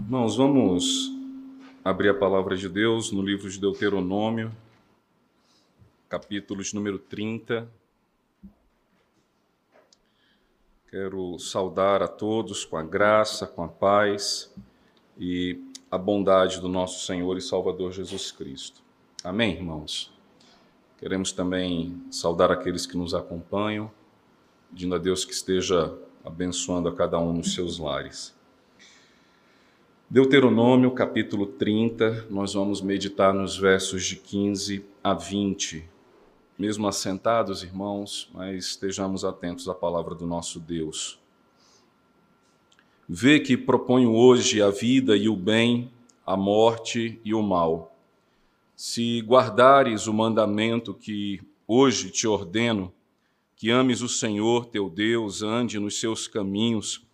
Irmãos, vamos abrir a palavra de Deus no livro de Deuteronômio, capítulos número 30. Quero saudar a todos com a graça, com a paz e a bondade do nosso Senhor e Salvador Jesus Cristo. Amém, irmãos? Queremos também saudar aqueles que nos acompanham, pedindo a Deus que esteja abençoando a cada um nos seus lares. Deuteronômio, capítulo 30, nós vamos meditar nos versos de 15 a 20. Mesmo assentados, irmãos, mas estejamos atentos à palavra do nosso Deus. Vê que proponho hoje a vida e o bem, a morte e o mal. Se guardares o mandamento que hoje te ordeno, que ames o Senhor teu Deus, ande nos seus caminhos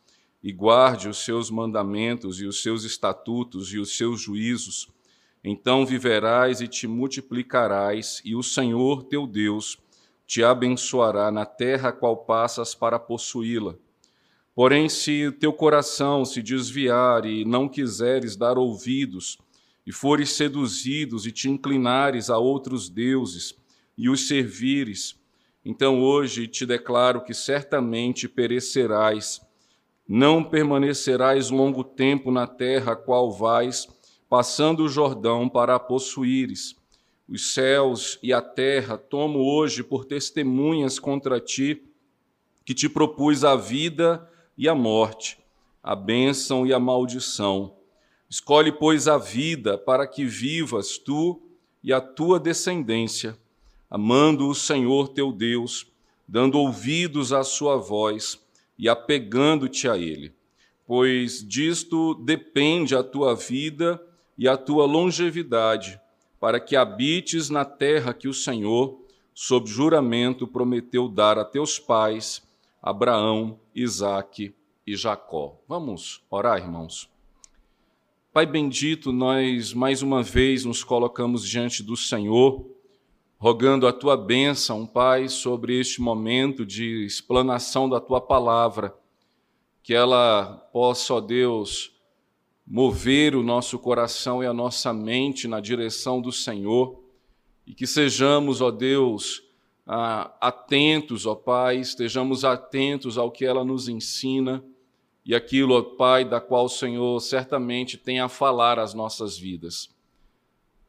e guarde os seus mandamentos e os seus estatutos e os seus juízos, então viverás e te multiplicarás, e o Senhor teu Deus te abençoará na terra a qual passas para possuí-la. Porém, se teu coração se desviar e não quiseres dar ouvidos, e fores seduzidos e te inclinares a outros deuses e os servires, então hoje te declaro que certamente perecerás, não permanecerás longo tempo na terra a qual vais, passando o Jordão para a possuíres. Os céus e a terra tomo hoje por testemunhas contra ti, que te propus a vida e a morte, a bênção e a maldição. Escolhe, pois, a vida para que vivas tu e a tua descendência amando o Senhor teu Deus, dando ouvidos à sua voz e apegando-te a Ele, pois disto depende a tua vida e a tua longevidade, para que habites na terra que o Senhor, sob juramento, prometeu dar a teus pais, Abraão, Isaque e Jacó. Vamos orar, irmãos. Pai bendito, nós mais uma vez nos colocamos diante do Senhor rogando a tua bênção, Pai, sobre este momento de explanação da tua palavra, que ela possa, ó Deus, mover o nosso coração e a nossa mente na direção do Senhor, e que sejamos, ó Deus, atentos, ó Pai, estejamos atentos ao que ela nos ensina e aquilo, ó Pai, da qual o Senhor certamente tem a falar às nossas vidas.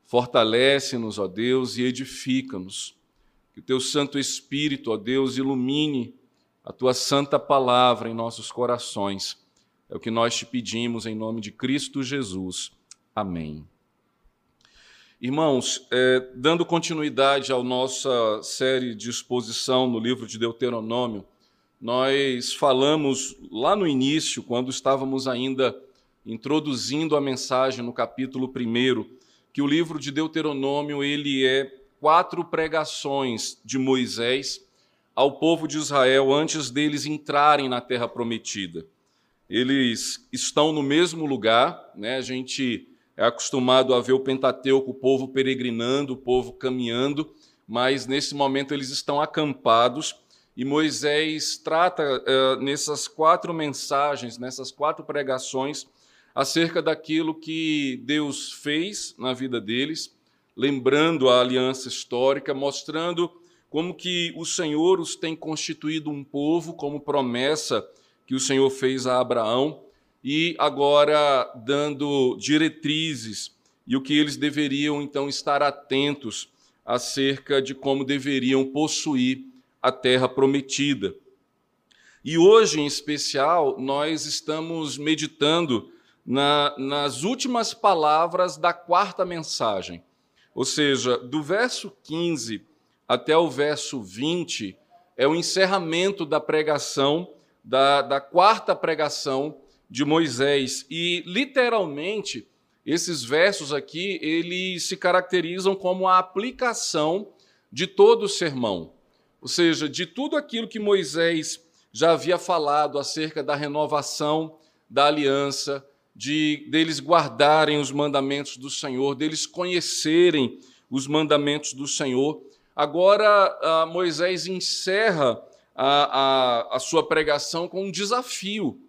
Fortalece-nos, ó Deus, e edifica-nos. Que o teu Santo Espírito, ó Deus, ilumine a tua santa palavra em nossos corações. É o que nós te pedimos em nome de Cristo Jesus. Amém. Irmãos, é, dando continuidade à nossa série de exposição no livro de Deuteronômio, nós falamos lá no início, quando estávamos ainda introduzindo a mensagem no capítulo 1, que o livro de Deuteronômio ele é quatro pregações de Moisés ao povo de Israel antes deles entrarem na terra prometida. Eles estão no mesmo lugar, né? A gente é acostumado a ver o Pentateuco, o povo peregrinando, o povo caminhando, mas nesse momento eles estão acampados e Moisés trata uh, nessas quatro mensagens, nessas quatro pregações, acerca daquilo que Deus fez na vida deles, lembrando a aliança histórica, mostrando como que o Senhor os tem constituído um povo, como promessa que o Senhor fez a Abraão, e agora dando diretrizes e o que eles deveriam então estar atentos acerca de como deveriam possuir a terra prometida. E hoje, em especial, nós estamos meditando na, nas últimas palavras da quarta mensagem. Ou seja, do verso 15 até o verso 20 é o encerramento da pregação, da, da quarta pregação de Moisés. E, literalmente, esses versos aqui, eles se caracterizam como a aplicação de todo o sermão. Ou seja, de tudo aquilo que Moisés já havia falado acerca da renovação da aliança, de deles guardarem os mandamentos do Senhor, deles conhecerem os mandamentos do Senhor. Agora, Moisés encerra a, a, a sua pregação com um desafio.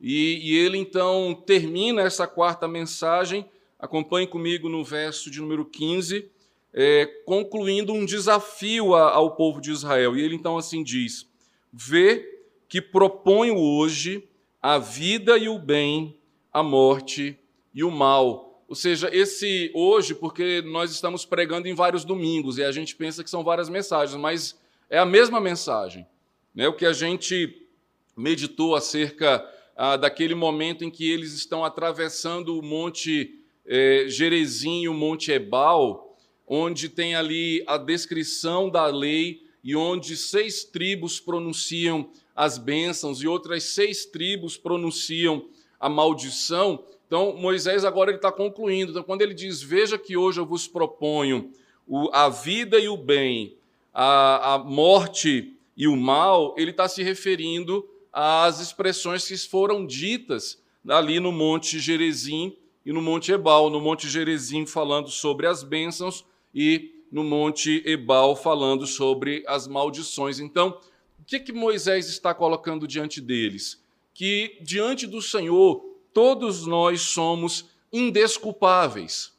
E, e ele então termina essa quarta mensagem, acompanhe comigo no verso de número 15, é, concluindo um desafio a, ao povo de Israel. E ele então assim diz: Vê que proponho hoje a vida e o bem, a morte e o mal. Ou seja, esse hoje, porque nós estamos pregando em vários domingos e a gente pensa que são várias mensagens, mas é a mesma mensagem. Né? O que a gente meditou acerca ah, daquele momento em que eles estão atravessando o Monte eh, e o Monte Ebal, onde tem ali a descrição da lei e onde seis tribos pronunciam as bênçãos e outras seis tribos pronunciam a maldição. Então, Moisés agora está concluindo. Então, quando ele diz: Veja que hoje eu vos proponho o, a vida e o bem, a, a morte e o mal, ele está se referindo às expressões que foram ditas ali no Monte Gerezim e no Monte Ebal. No Monte Gerezim, falando sobre as bênçãos, e no Monte Ebal, falando sobre as maldições. Então, o que, que Moisés está colocando diante deles? Que diante do Senhor, todos nós somos indesculpáveis.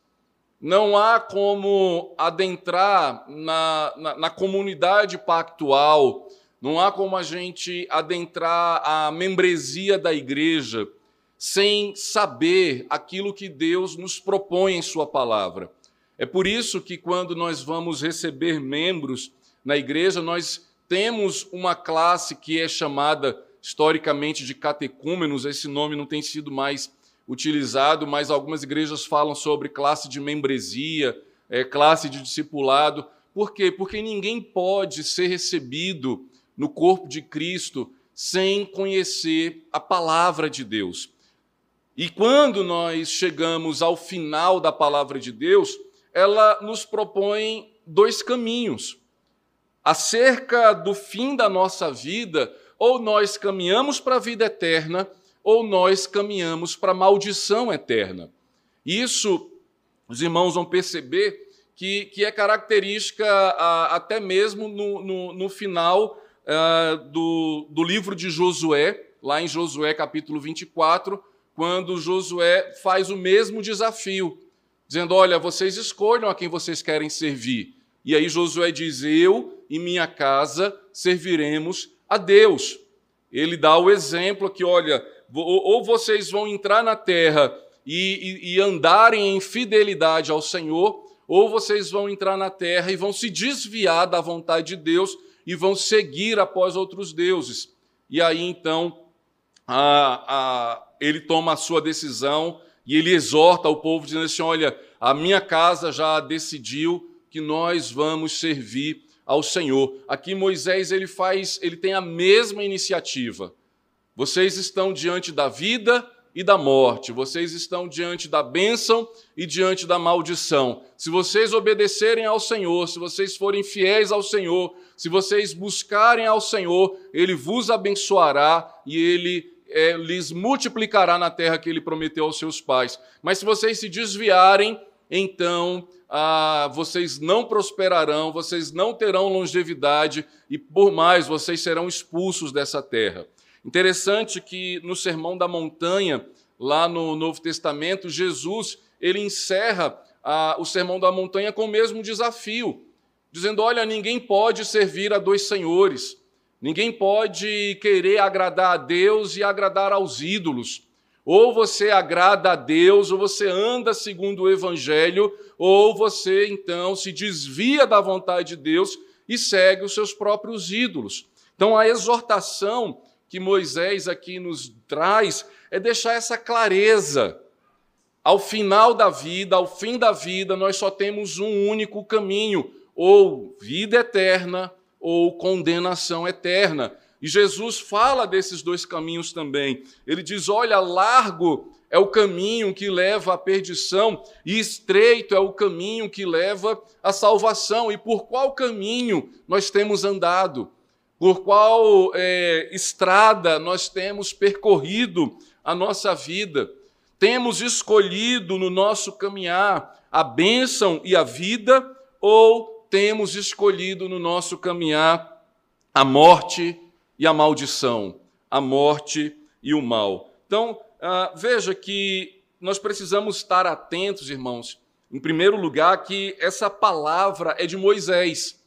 Não há como adentrar na, na, na comunidade pactual, não há como a gente adentrar a membresia da igreja sem saber aquilo que Deus nos propõe em Sua palavra. É por isso que, quando nós vamos receber membros na igreja, nós temos uma classe que é chamada historicamente de catecúmenos, esse nome não tem sido mais utilizado, mas algumas igrejas falam sobre classe de membresia, é, classe de discipulado. Por quê? Porque ninguém pode ser recebido no corpo de Cristo sem conhecer a palavra de Deus. E quando nós chegamos ao final da palavra de Deus, ela nos propõe dois caminhos. Acerca do fim da nossa vida, ou nós caminhamos para a vida eterna, ou nós caminhamos para a maldição eterna. Isso, os irmãos vão perceber que, que é característica a, até mesmo no, no, no final uh, do, do livro de Josué, lá em Josué capítulo 24, quando Josué faz o mesmo desafio, dizendo: Olha, vocês escolham a quem vocês querem servir. E aí Josué diz: Eu e minha casa serviremos a Deus. Ele dá o exemplo que, olha, ou vocês vão entrar na terra e, e, e andarem em fidelidade ao Senhor, ou vocês vão entrar na terra e vão se desviar da vontade de Deus e vão seguir após outros deuses. E aí então a, a, ele toma a sua decisão e ele exorta o povo, dizendo assim: Olha, a minha casa já decidiu que nós vamos servir ao Senhor. Aqui Moisés ele faz, ele tem a mesma iniciativa. Vocês estão diante da vida e da morte. Vocês estão diante da bênção e diante da maldição. Se vocês obedecerem ao Senhor, se vocês forem fiéis ao Senhor, se vocês buscarem ao Senhor, Ele vos abençoará e Ele é, lhes multiplicará na terra que Ele prometeu aos seus pais. Mas se vocês se desviarem, então ah, vocês não prosperarão, vocês não terão longevidade e, por mais, vocês serão expulsos dessa terra. Interessante que no Sermão da Montanha, lá no Novo Testamento, Jesus ele encerra a, o Sermão da Montanha com o mesmo desafio, dizendo: Olha, ninguém pode servir a dois senhores, ninguém pode querer agradar a Deus e agradar aos ídolos. Ou você agrada a Deus, ou você anda segundo o Evangelho, ou você então se desvia da vontade de Deus e segue os seus próprios ídolos. Então a exortação que Moisés aqui nos traz é deixar essa clareza. Ao final da vida, ao fim da vida, nós só temos um único caminho: ou vida eterna ou condenação eterna. E Jesus fala desses dois caminhos também. Ele diz: olha, largo é o caminho que leva à perdição, e estreito é o caminho que leva à salvação. E por qual caminho nós temos andado? por qual é, estrada nós temos percorrido a nossa vida. Temos escolhido no nosso caminhar a bênção e a vida, ou temos escolhido no nosso caminhar a morte e a maldição, a morte e o mal. Então, ah, veja que nós precisamos estar atentos, irmãos, em primeiro lugar, que essa palavra é de Moisés.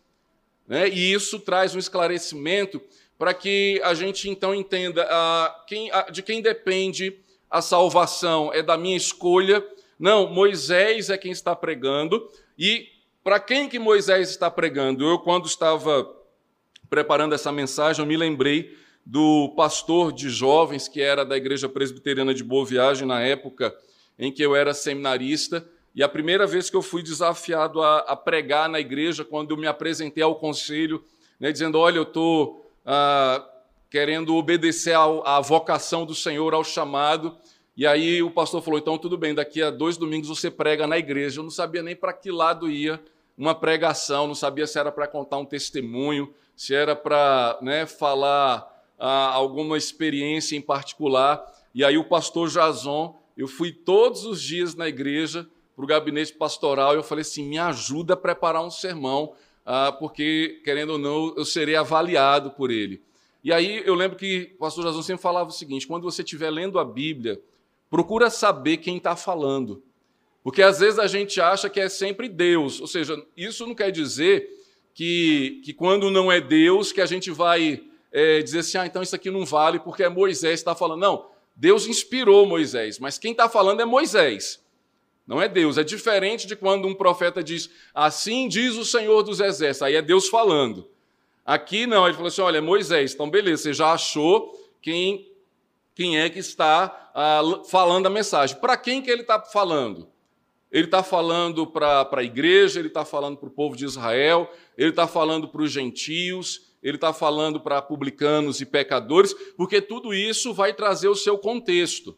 Né? E isso traz um esclarecimento para que a gente então entenda ah, quem, ah, de quem depende a salvação. É da minha escolha. Não, Moisés é quem está pregando. E para quem que Moisés está pregando? Eu, quando estava preparando essa mensagem, eu me lembrei do pastor de jovens que era da Igreja Presbiteriana de Boa Viagem na época em que eu era seminarista. E a primeira vez que eu fui desafiado a, a pregar na igreja, quando eu me apresentei ao conselho, né, dizendo: Olha, eu estou ah, querendo obedecer à vocação do Senhor, ao chamado. E aí o pastor falou: Então, tudo bem, daqui a dois domingos você prega na igreja. Eu não sabia nem para que lado ia uma pregação, não sabia se era para contar um testemunho, se era para né, falar ah, alguma experiência em particular. E aí o pastor Jason, eu fui todos os dias na igreja para o gabinete pastoral e eu falei assim: me ajuda a preparar um sermão, ah, porque, querendo ou não, eu serei avaliado por ele. E aí eu lembro que o pastor Jesus sempre falava o seguinte: quando você estiver lendo a Bíblia, procura saber quem está falando. Porque às vezes a gente acha que é sempre Deus. Ou seja, isso não quer dizer que, que quando não é Deus, que a gente vai é, dizer assim, ah, então isso aqui não vale porque é Moisés que está falando. Não, Deus inspirou Moisés, mas quem está falando é Moisés. Não é Deus. É diferente de quando um profeta diz, assim diz o Senhor dos Exércitos. Aí é Deus falando. Aqui não, ele falou assim: olha, é Moisés, então beleza, você já achou quem, quem é que está ah, falando a mensagem. Para quem que ele está falando? Ele está falando para a igreja, ele está falando para o povo de Israel, ele está falando para os gentios, ele está falando para publicanos e pecadores, porque tudo isso vai trazer o seu contexto.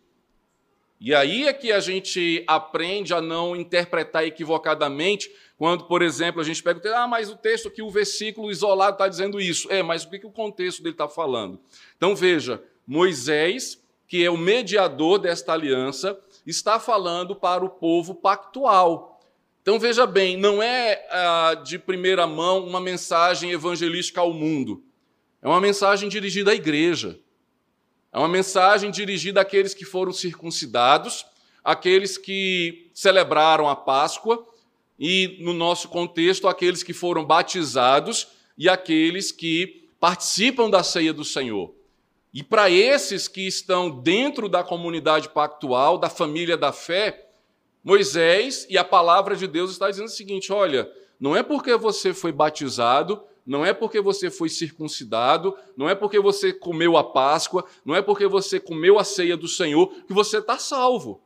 E aí é que a gente aprende a não interpretar equivocadamente, quando, por exemplo, a gente pega o texto, ah, mas o texto aqui, o versículo isolado está dizendo isso. É, mas o que, que o contexto dele está falando? Então veja, Moisés, que é o mediador desta aliança, está falando para o povo pactual. Então veja bem, não é ah, de primeira mão uma mensagem evangelística ao mundo, é uma mensagem dirigida à igreja. É uma mensagem dirigida àqueles que foram circuncidados, àqueles que celebraram a Páscoa e, no nosso contexto, àqueles que foram batizados e àqueles que participam da ceia do Senhor. E para esses que estão dentro da comunidade pactual, da família da fé, Moisés e a palavra de Deus está dizendo o seguinte: olha, não é porque você foi batizado, não é porque você foi circuncidado, não é porque você comeu a Páscoa, não é porque você comeu a ceia do Senhor que você está salvo.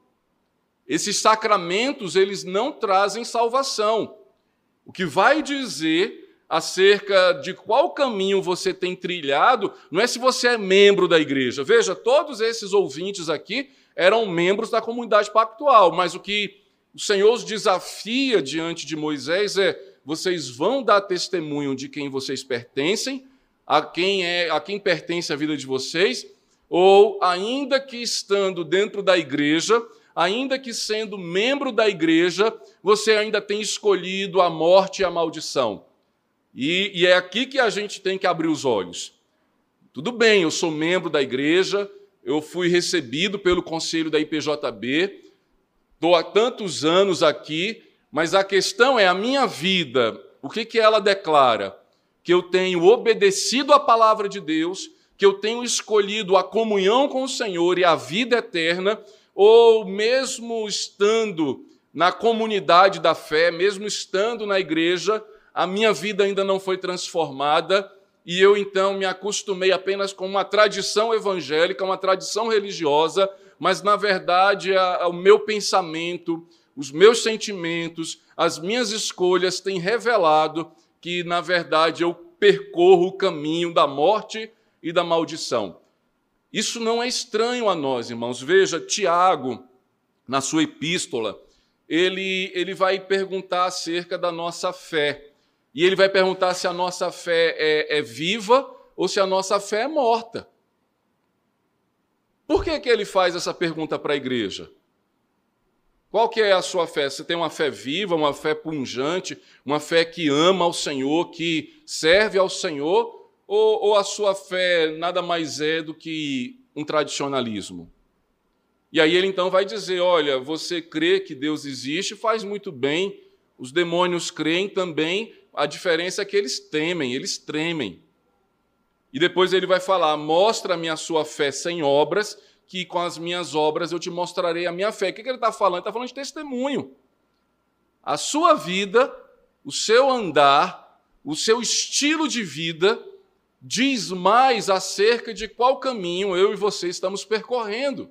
Esses sacramentos, eles não trazem salvação. O que vai dizer acerca de qual caminho você tem trilhado, não é se você é membro da igreja. Veja, todos esses ouvintes aqui eram membros da comunidade pactual, mas o que o Senhor os desafia diante de Moisés é: vocês vão dar testemunho de quem vocês pertencem, a quem é, a quem pertence a vida de vocês, ou ainda que estando dentro da igreja, ainda que sendo membro da igreja, você ainda tem escolhido a morte e a maldição. E, e é aqui que a gente tem que abrir os olhos. Tudo bem, eu sou membro da igreja, eu fui recebido pelo conselho da IPJB, estou há tantos anos aqui, mas a questão é a minha vida, o que, que ela declara? Que eu tenho obedecido à palavra de Deus, que eu tenho escolhido a comunhão com o Senhor e a vida eterna, ou mesmo estando na comunidade da fé, mesmo estando na igreja, a minha vida ainda não foi transformada e eu então me acostumei apenas com uma tradição evangélica, uma tradição religiosa, mas na verdade o meu pensamento, os meus sentimentos, as minhas escolhas têm revelado que na verdade eu percorro o caminho da morte e da maldição. Isso não é estranho a nós, irmãos. Veja, Tiago, na sua epístola, ele, ele vai perguntar acerca da nossa fé. E ele vai perguntar se a nossa fé é, é viva ou se a nossa fé é morta. Por que, que ele faz essa pergunta para a igreja? Qual que é a sua fé? Você tem uma fé viva, uma fé punjante, uma fé que ama ao Senhor, que serve ao Senhor, ou, ou a sua fé nada mais é do que um tradicionalismo? E aí ele então vai dizer: olha, você crê que Deus existe, faz muito bem, os demônios creem também, a diferença é que eles temem, eles tremem. E depois ele vai falar: mostra-me a sua fé sem obras, que com as minhas obras eu te mostrarei a minha fé. O que ele está falando? Ele está falando de testemunho. A sua vida, o seu andar, o seu estilo de vida diz mais acerca de qual caminho eu e você estamos percorrendo.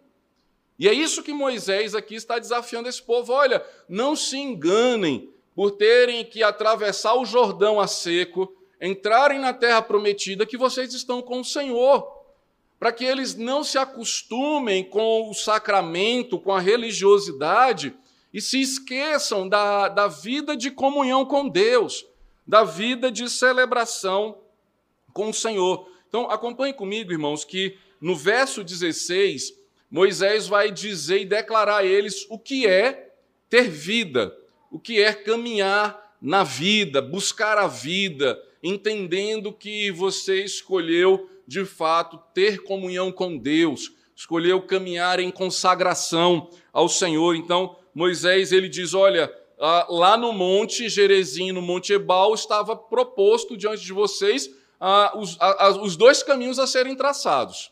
E é isso que Moisés aqui está desafiando esse povo. Olha, não se enganem por terem que atravessar o Jordão a seco, entrarem na terra prometida, que vocês estão com o Senhor. Para que eles não se acostumem com o sacramento, com a religiosidade e se esqueçam da, da vida de comunhão com Deus, da vida de celebração com o Senhor. Então, acompanhe comigo, irmãos, que no verso 16, Moisés vai dizer e declarar a eles o que é ter vida, o que é caminhar na vida, buscar a vida, entendendo que você escolheu de fato ter comunhão com Deus, escolheu caminhar em consagração ao Senhor. Então, Moisés ele diz: Olha, lá no monte Gerezim, no monte Ebal, estava proposto diante de vocês os, os dois caminhos a serem traçados.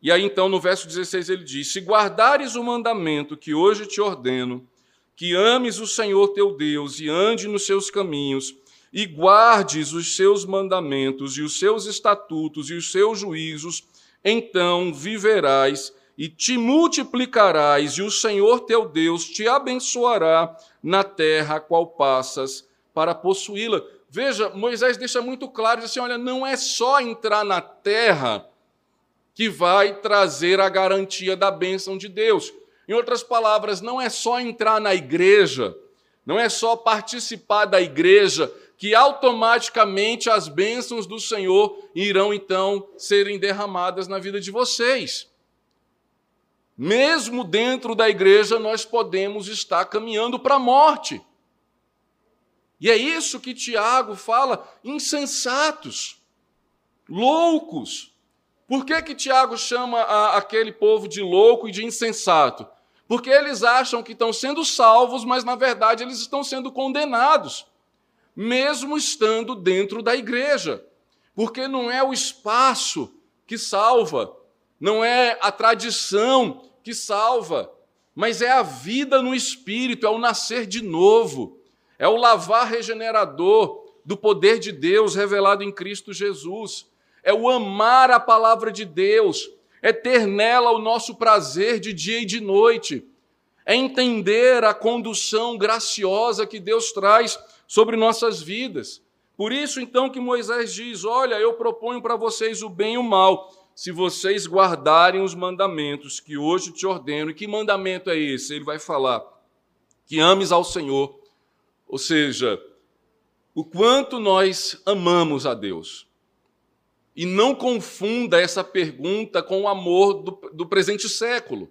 E aí, então, no verso 16, ele diz: Se guardares o mandamento que hoje te ordeno, que ames o Senhor teu Deus e ande nos seus caminhos, e guardes os seus mandamentos e os seus estatutos e os seus juízos, então viverás e te multiplicarás, e o Senhor teu Deus te abençoará na terra a qual passas para possuí-la. Veja, Moisés deixa muito claro, diz assim, olha, não é só entrar na terra que vai trazer a garantia da bênção de Deus. Em outras palavras, não é só entrar na igreja, não é só participar da igreja que automaticamente as bênçãos do Senhor irão então serem derramadas na vida de vocês. Mesmo dentro da igreja, nós podemos estar caminhando para a morte. E é isso que Tiago fala: insensatos, loucos. Por que, que Tiago chama a, aquele povo de louco e de insensato? Porque eles acham que estão sendo salvos, mas na verdade eles estão sendo condenados, mesmo estando dentro da igreja. Porque não é o espaço que salva, não é a tradição que salva, mas é a vida no espírito, é o nascer de novo, é o lavar regenerador do poder de Deus revelado em Cristo Jesus, é o amar a palavra de Deus, é ter nela o nosso prazer de dia e de noite, é entender a condução graciosa que Deus traz sobre nossas vidas. Por isso, então, que Moisés diz: Olha, eu proponho para vocês o bem e o mal se vocês guardarem os mandamentos que hoje te ordeno. E que mandamento é esse? Ele vai falar que ames ao Senhor, ou seja, o quanto nós amamos a Deus. E não confunda essa pergunta com o amor do, do presente século.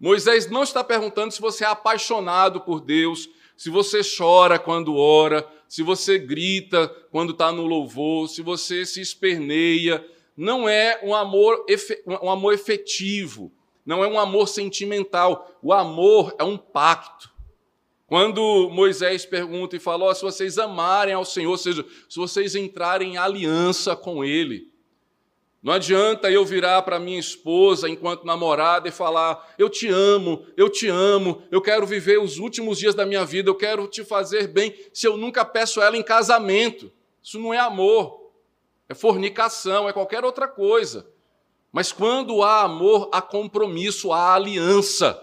Moisés não está perguntando se você é apaixonado por Deus, se você chora quando ora, se você grita quando está no louvor, se você se esperneia, não é um amor, um amor efetivo, não é um amor sentimental. O amor é um pacto. Quando Moisés pergunta e fala: oh, se vocês amarem ao Senhor, ou seja, se vocês entrarem em aliança com Ele, não adianta eu virar para minha esposa enquanto namorada e falar: eu te amo, eu te amo, eu quero viver os últimos dias da minha vida, eu quero te fazer bem, se eu nunca peço ela em casamento. Isso não é amor é fornicação, é qualquer outra coisa. Mas quando há amor, há compromisso, há aliança.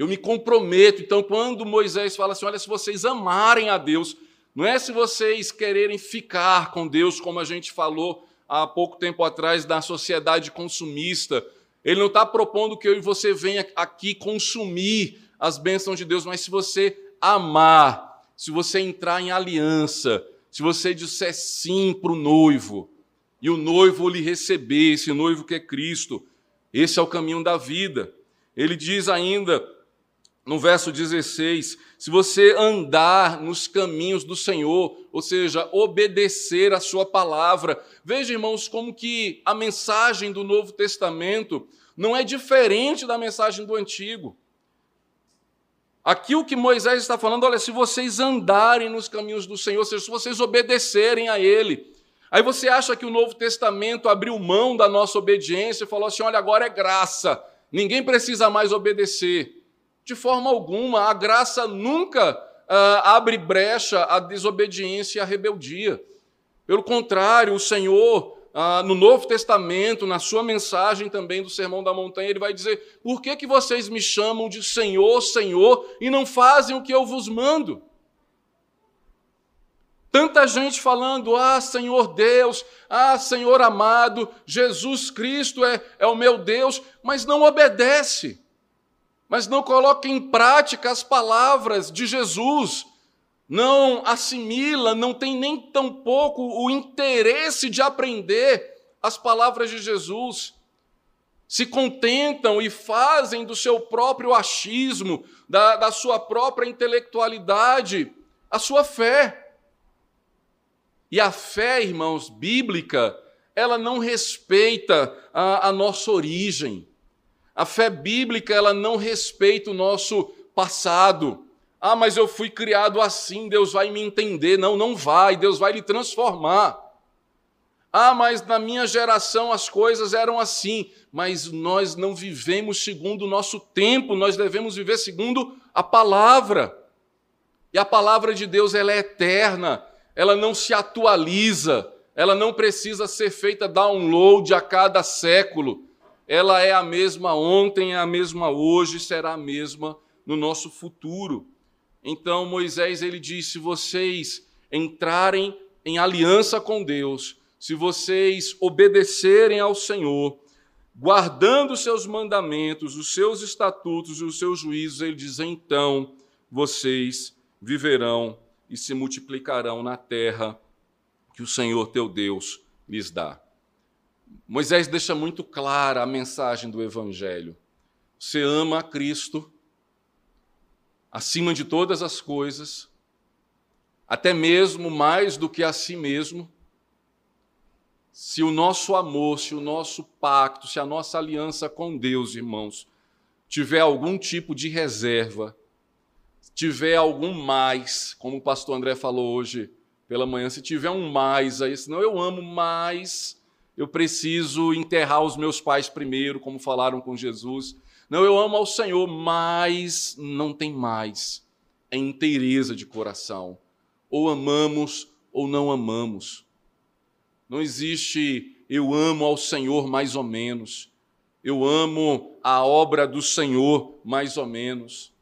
Eu me comprometo. Então, quando Moisés fala assim: olha, se vocês amarem a Deus, não é se vocês quererem ficar com Deus, como a gente falou há pouco tempo atrás da sociedade consumista. Ele não está propondo que eu e você venha aqui consumir as bênçãos de Deus, mas se você amar, se você entrar em aliança, se você disser sim para o noivo, e o noivo lhe receber, esse noivo que é Cristo, esse é o caminho da vida. Ele diz ainda, no verso 16: se você andar nos caminhos do Senhor, ou seja, obedecer a sua palavra. Veja, irmãos, como que a mensagem do Novo Testamento não é diferente da mensagem do antigo. Aqui o que Moisés está falando, olha, se vocês andarem nos caminhos do Senhor, ou seja, se vocês obedecerem a Ele. Aí você acha que o Novo Testamento abriu mão da nossa obediência e falou assim: olha, agora é graça, ninguém precisa mais obedecer. De forma alguma, a graça nunca uh, abre brecha à desobediência e à rebeldia. Pelo contrário, o Senhor ah, no Novo Testamento, na sua mensagem também do Sermão da Montanha, ele vai dizer: Por que, que vocês me chamam de Senhor, Senhor e não fazem o que eu vos mando? Tanta gente falando, ah, Senhor Deus, ah, Senhor amado, Jesus Cristo é, é o meu Deus, mas não obedece, mas não coloca em prática as palavras de Jesus, não assimila, não tem nem tampouco o interesse de aprender as palavras de Jesus. Se contentam e fazem do seu próprio achismo, da, da sua própria intelectualidade, a sua fé. E a fé, irmãos, bíblica, ela não respeita a, a nossa origem. A fé bíblica, ela não respeita o nosso passado. Ah, mas eu fui criado assim, Deus vai me entender. Não, não vai, Deus vai lhe transformar. Ah, mas na minha geração as coisas eram assim, mas nós não vivemos segundo o nosso tempo, nós devemos viver segundo a palavra. E a palavra de Deus ela é eterna, ela não se atualiza, ela não precisa ser feita download a cada século. Ela é a mesma ontem, é a mesma hoje, será a mesma no nosso futuro. Então Moisés ele disse: se vocês entrarem em aliança com Deus, se vocês obedecerem ao Senhor, guardando os seus mandamentos, os seus estatutos e os seus juízos, ele diz: então vocês viverão e se multiplicarão na terra que o Senhor teu Deus lhes dá. Moisés deixa muito clara a mensagem do Evangelho. Você ama a Cristo, acima de todas as coisas, até mesmo mais do que a si mesmo, se o nosso amor, se o nosso pacto, se a nossa aliança com Deus, irmãos, tiver algum tipo de reserva, tiver algum mais, como o pastor André falou hoje pela manhã, se tiver um mais aí, senão eu amo mais, eu preciso enterrar os meus pais primeiro, como falaram com Jesus. Não, eu amo ao Senhor, mas não tem mais. É inteireza de coração. Ou amamos ou não amamos. Não existe eu amo ao Senhor mais ou menos. Eu amo a obra do Senhor mais ou menos.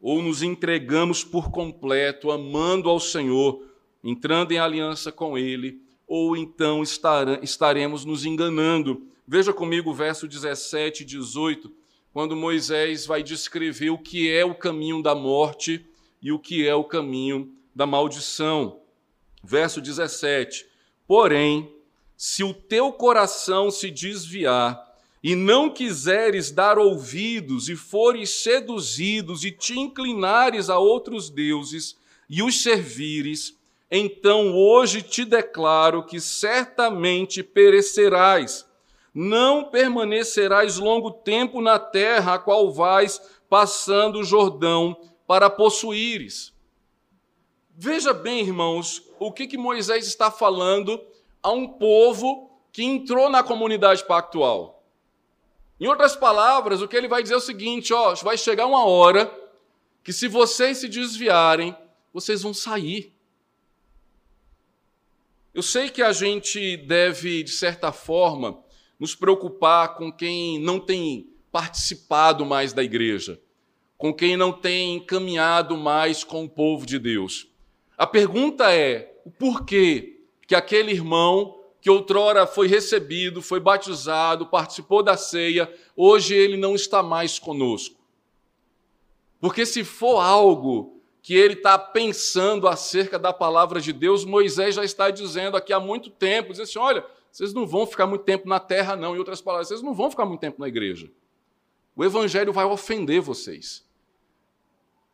Ou nos entregamos por completo, amando ao Senhor, entrando em aliança com Ele, ou então estaremos nos enganando. Veja comigo o verso 17 e 18 quando Moisés vai descrever o que é o caminho da morte e o que é o caminho da maldição. Verso 17: Porém, se o teu coração se desviar e não quiseres dar ouvidos e fores seduzidos e te inclinares a outros deuses e os servires, então hoje te declaro que certamente perecerás não permanecerás longo tempo na terra a qual vais passando o Jordão para possuíres. Veja bem, irmãos, o que, que Moisés está falando a um povo que entrou na comunidade pactual. Em outras palavras, o que ele vai dizer é o seguinte: ó, vai chegar uma hora que, se vocês se desviarem, vocês vão sair. Eu sei que a gente deve, de certa forma, nos preocupar com quem não tem participado mais da igreja, com quem não tem caminhado mais com o povo de Deus. A pergunta é: o porquê que aquele irmão que outrora foi recebido, foi batizado, participou da ceia, hoje ele não está mais conosco? Porque se for algo que ele está pensando acerca da palavra de Deus, Moisés já está dizendo aqui há muito tempo, dizendo assim, olha, vocês não vão ficar muito tempo na terra, não. Em outras palavras, vocês não vão ficar muito tempo na igreja. O evangelho vai ofender vocês.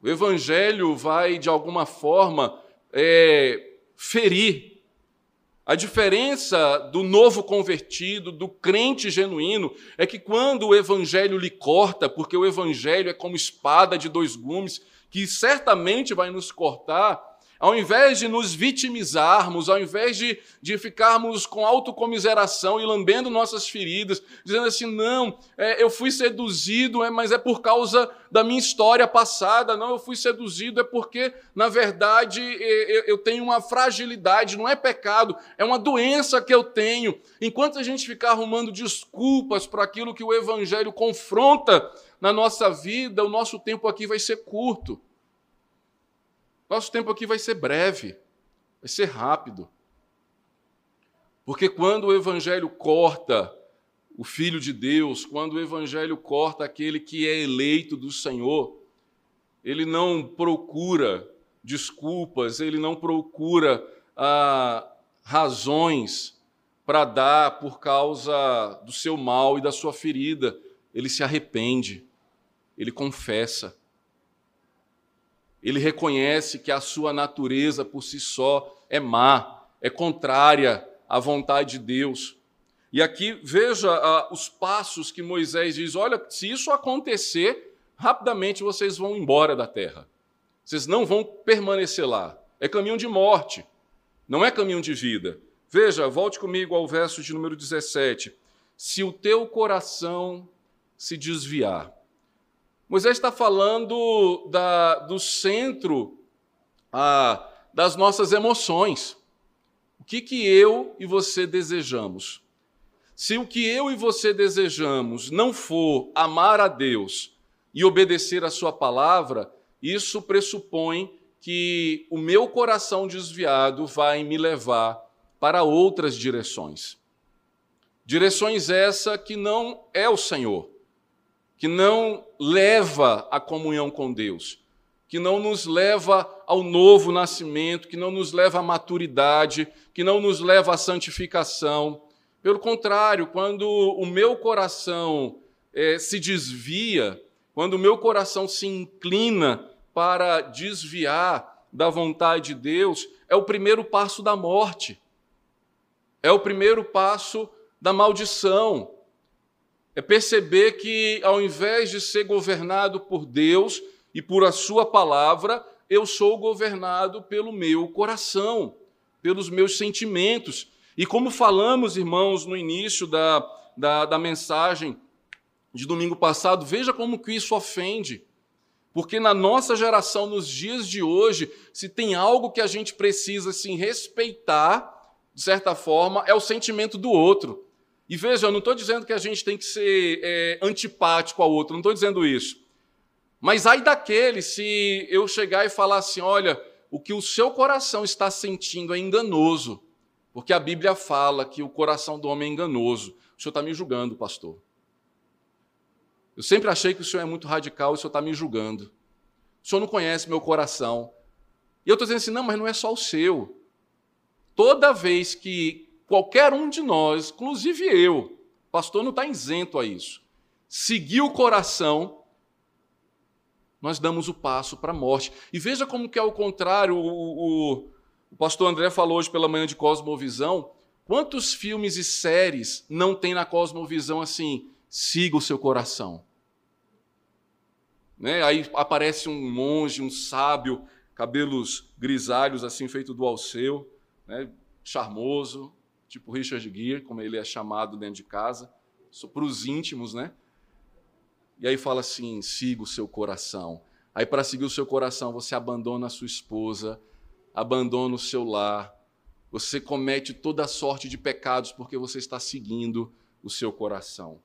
O evangelho vai, de alguma forma, é, ferir A diferença do novo convertido, do crente genuíno, é que quando o evangelho lhe corta, porque o evangelho é como espada de dois gumes, que certamente vai nos cortar, ao invés de nos vitimizarmos, ao invés de, de ficarmos com autocomiseração e lambendo nossas feridas, dizendo assim: não, é, eu fui seduzido, é, mas é por causa da minha história passada, não, eu fui seduzido, é porque, na verdade, eu, eu tenho uma fragilidade, não é pecado, é uma doença que eu tenho. Enquanto a gente ficar arrumando desculpas para aquilo que o Evangelho confronta na nossa vida, o nosso tempo aqui vai ser curto. Nosso tempo aqui vai ser breve, vai ser rápido. Porque quando o Evangelho corta o Filho de Deus, quando o Evangelho corta aquele que é eleito do Senhor, ele não procura desculpas, ele não procura ah, razões para dar por causa do seu mal e da sua ferida. Ele se arrepende, ele confessa ele reconhece que a sua natureza por si só é má, é contrária à vontade de Deus. E aqui veja ah, os passos que Moisés diz: olha, se isso acontecer, rapidamente vocês vão embora da terra. Vocês não vão permanecer lá. É caminho de morte, não é caminho de vida. Veja, volte comigo ao verso de número 17. Se o teu coração se desviar, Moisés está falando da, do centro ah, das nossas emoções. O que, que eu e você desejamos? Se o que eu e você desejamos não for amar a Deus e obedecer a Sua palavra, isso pressupõe que o meu coração desviado vai me levar para outras direções. Direções essa que não é o Senhor que não leva à comunhão com Deus, que não nos leva ao novo nascimento, que não nos leva à maturidade, que não nos leva à santificação. Pelo contrário, quando o meu coração é, se desvia, quando o meu coração se inclina para desviar da vontade de Deus, é o primeiro passo da morte, é o primeiro passo da maldição, é perceber que, ao invés de ser governado por Deus e por a Sua palavra, eu sou governado pelo meu coração, pelos meus sentimentos. E como falamos, irmãos, no início da, da, da mensagem de domingo passado, veja como que isso ofende. Porque na nossa geração, nos dias de hoje, se tem algo que a gente precisa assim, respeitar, de certa forma, é o sentimento do outro. E veja, eu não estou dizendo que a gente tem que ser é, antipático ao outro, não estou dizendo isso. Mas ai daquele se eu chegar e falar assim: olha, o que o seu coração está sentindo é enganoso, porque a Bíblia fala que o coração do homem é enganoso. O senhor está me julgando, pastor. Eu sempre achei que o senhor é muito radical e o senhor está me julgando. O senhor não conhece meu coração. E eu estou dizendo assim: não, mas não é só o seu. Toda vez que qualquer um de nós, inclusive eu, pastor não está isento a isso, seguir o coração, nós damos o passo para a morte. E veja como que é o contrário, o, o, o pastor André falou hoje pela manhã de Cosmovisão, quantos filmes e séries não tem na Cosmovisão assim, siga o seu coração. Né? Aí aparece um monge, um sábio, cabelos grisalhos assim, feito do alceu, né? charmoso, tipo Richard Gere, como ele é chamado dentro de casa, para os íntimos, né? E aí fala assim: siga o seu coração. Aí, para seguir o seu coração, você abandona a sua esposa, abandona o seu lar, você comete toda sorte de pecados porque você está seguindo o seu coração.